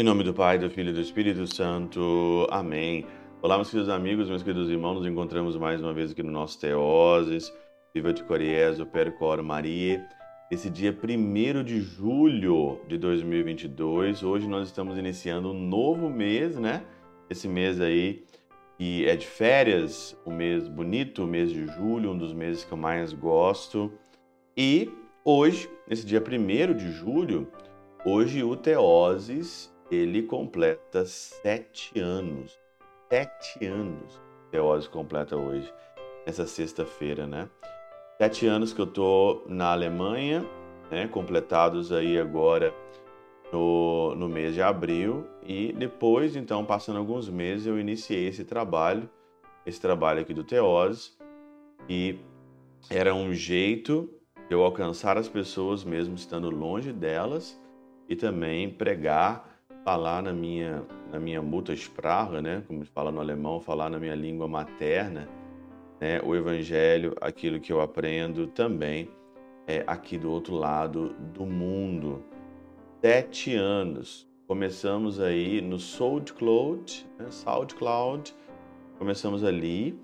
Em nome do Pai, do Filho e do Espírito Santo. Amém. Olá, meus queridos amigos, meus queridos irmãos, nos encontramos mais uma vez aqui no nosso Teoses, Viva de Coriés, o Percor Maria. Esse dia 1 de julho de 2022, hoje nós estamos iniciando um novo mês, né? Esse mês aí que é de férias, o mês bonito, o mês de julho, um dos meses que eu mais gosto. E hoje, nesse dia 1 de julho, hoje o Teoses ele completa sete anos. Sete anos. Teose completa hoje, nessa sexta-feira, né? Sete anos que eu tô na Alemanha, né? Completados aí agora no, no mês de abril. E depois, então, passando alguns meses, eu iniciei esse trabalho, esse trabalho aqui do Teose. E era um jeito de eu alcançar as pessoas mesmo estando longe delas e também pregar falar na minha, na minha Muttersprache, né, como fala no alemão, falar na minha língua materna, né, o evangelho, aquilo que eu aprendo também é aqui do outro lado do mundo. Sete anos. Começamos aí no SoundCloud, né, SoundCloud. Começamos ali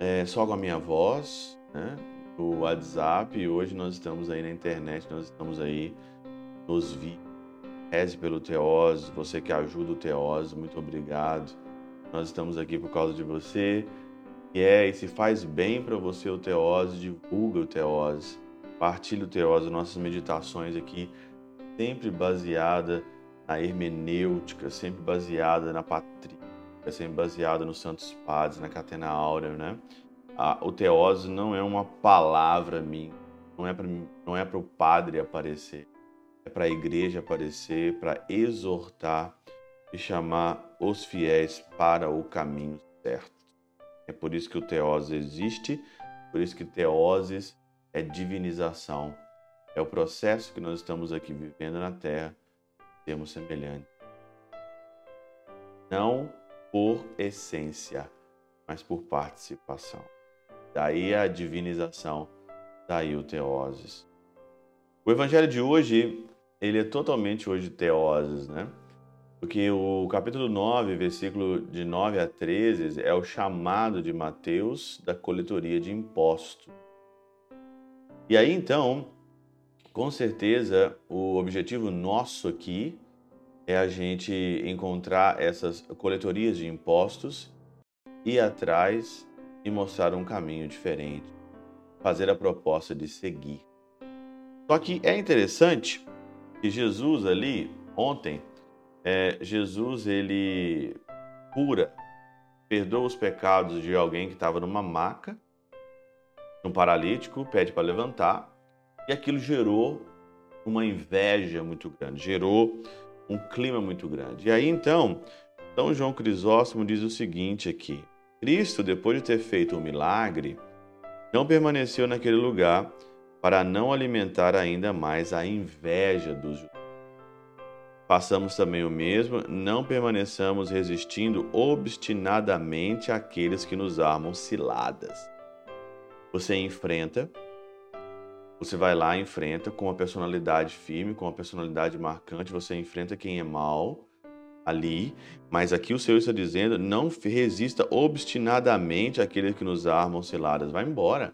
é, só com a minha voz, né, o WhatsApp. E hoje nós estamos aí na internet, nós estamos aí nos vídeos Reze pelo Teose, você que ajuda o Teose, muito obrigado. Nós estamos aqui por causa de você. E é, e se faz bem para você o Teose, divulga o Teose, partilha o Teose, nossas meditações aqui, sempre baseada na hermenêutica, sempre baseada na patrícia, sempre baseada nos santos padres, na catena áurea, né? o Teose não é uma palavra minha, não é para não é para o padre aparecer é para a igreja aparecer, para exortar e chamar os fiéis para o caminho certo. É por isso que o teoses existe, por isso que teoses é divinização. É o processo que nós estamos aqui vivendo na Terra, termos semelhante. Não por essência, mas por participação. Daí a divinização, daí o teoses. O evangelho de hoje ele é totalmente hoje teoses, né? Porque o capítulo 9, versículo de 9 a 13, é o chamado de Mateus da coletoria de impostos. E aí então, com certeza, o objetivo nosso aqui é a gente encontrar essas coletorias de impostos, ir atrás e mostrar um caminho diferente, fazer a proposta de seguir. Só que é interessante que Jesus ali, ontem, é, Jesus ele cura, perdoa os pecados de alguém que estava numa maca, um paralítico, pede para levantar, e aquilo gerou uma inveja muito grande, gerou um clima muito grande. E aí então, São João Crisóstomo diz o seguinte aqui: Cristo, depois de ter feito o um milagre, não permaneceu naquele lugar para não alimentar ainda mais a inveja dos judeus. Façamos também o mesmo, não permaneçamos resistindo obstinadamente àqueles que nos armam ciladas. Você enfrenta, você vai lá, enfrenta com uma personalidade firme, com uma personalidade marcante, você enfrenta quem é mal ali, mas aqui o Senhor está dizendo: não resista obstinadamente àqueles que nos armam ciladas. Vai embora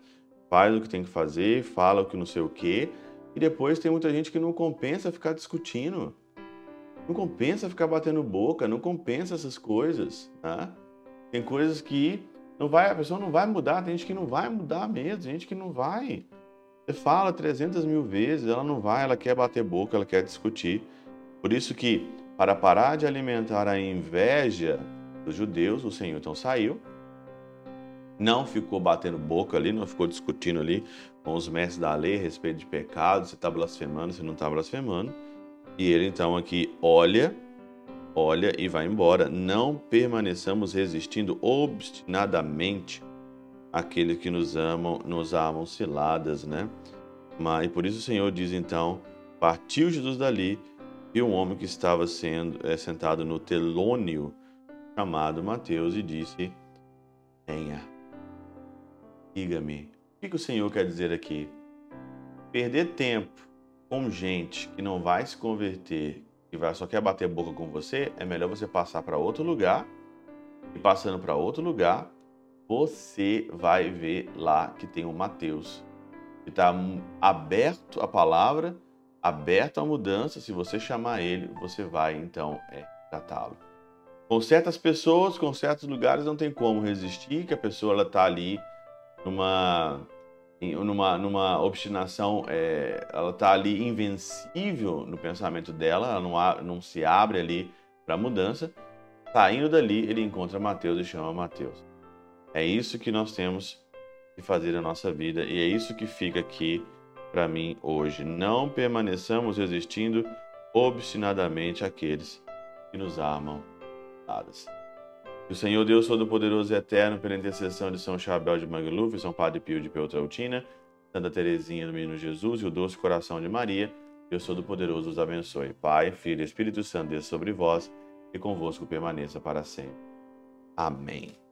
faz o que tem que fazer, fala o que não sei o quê, e depois tem muita gente que não compensa ficar discutindo. Não compensa ficar batendo boca, não compensa essas coisas, né? Tem coisas que não vai, a pessoa não vai mudar, tem gente que não vai mudar mesmo, tem gente que não vai. Você fala 300 mil vezes, ela não vai, ela quer bater boca, ela quer discutir. Por isso que, para parar de alimentar a inveja dos judeus, o Senhor então saiu, não ficou batendo boca ali, não ficou discutindo ali com os mestres da lei a respeito de pecado, se está blasfemando, se não está blasfemando. E ele então aqui olha, olha e vai embora. Não permaneçamos resistindo obstinadamente àqueles que nos amam, nos amam ciladas, né? Mas e por isso o Senhor diz então: partiu Jesus dali e um homem que estava sendo é, sentado no telônio chamado Mateus e disse: Venha siga-me. que, que o Senhor quer dizer aqui? Perder tempo com gente que não vai se converter, que vai, só quer bater boca com você, é melhor você passar para outro lugar. E passando para outro lugar, você vai ver lá que tem o Mateus, que está aberto à palavra, aberto à mudança. Se você chamar ele, você vai então é, tratá-lo. Com certas pessoas, com certos lugares, não tem como resistir, que a pessoa está ali numa numa, numa obstinação, é, ela está ali invencível no pensamento dela, ela não, não se abre ali para mudança. Saindo dali, ele encontra Mateus e chama Mateus. É isso que nós temos que fazer na nossa vida e é isso que fica aqui para mim hoje. Não permaneçamos resistindo obstinadamente àqueles que nos dadas. Que o Senhor Deus Todo-Poderoso e Eterno, pela intercessão de São Chabel de Mangluf, São Padre Pio de Peltrautina, Santa Teresinha do Menino Jesus e o doce coração de Maria, Deus Todo-Poderoso os abençoe. Pai, Filho e Espírito Santo, desça sobre vós e convosco permaneça para sempre. Amém.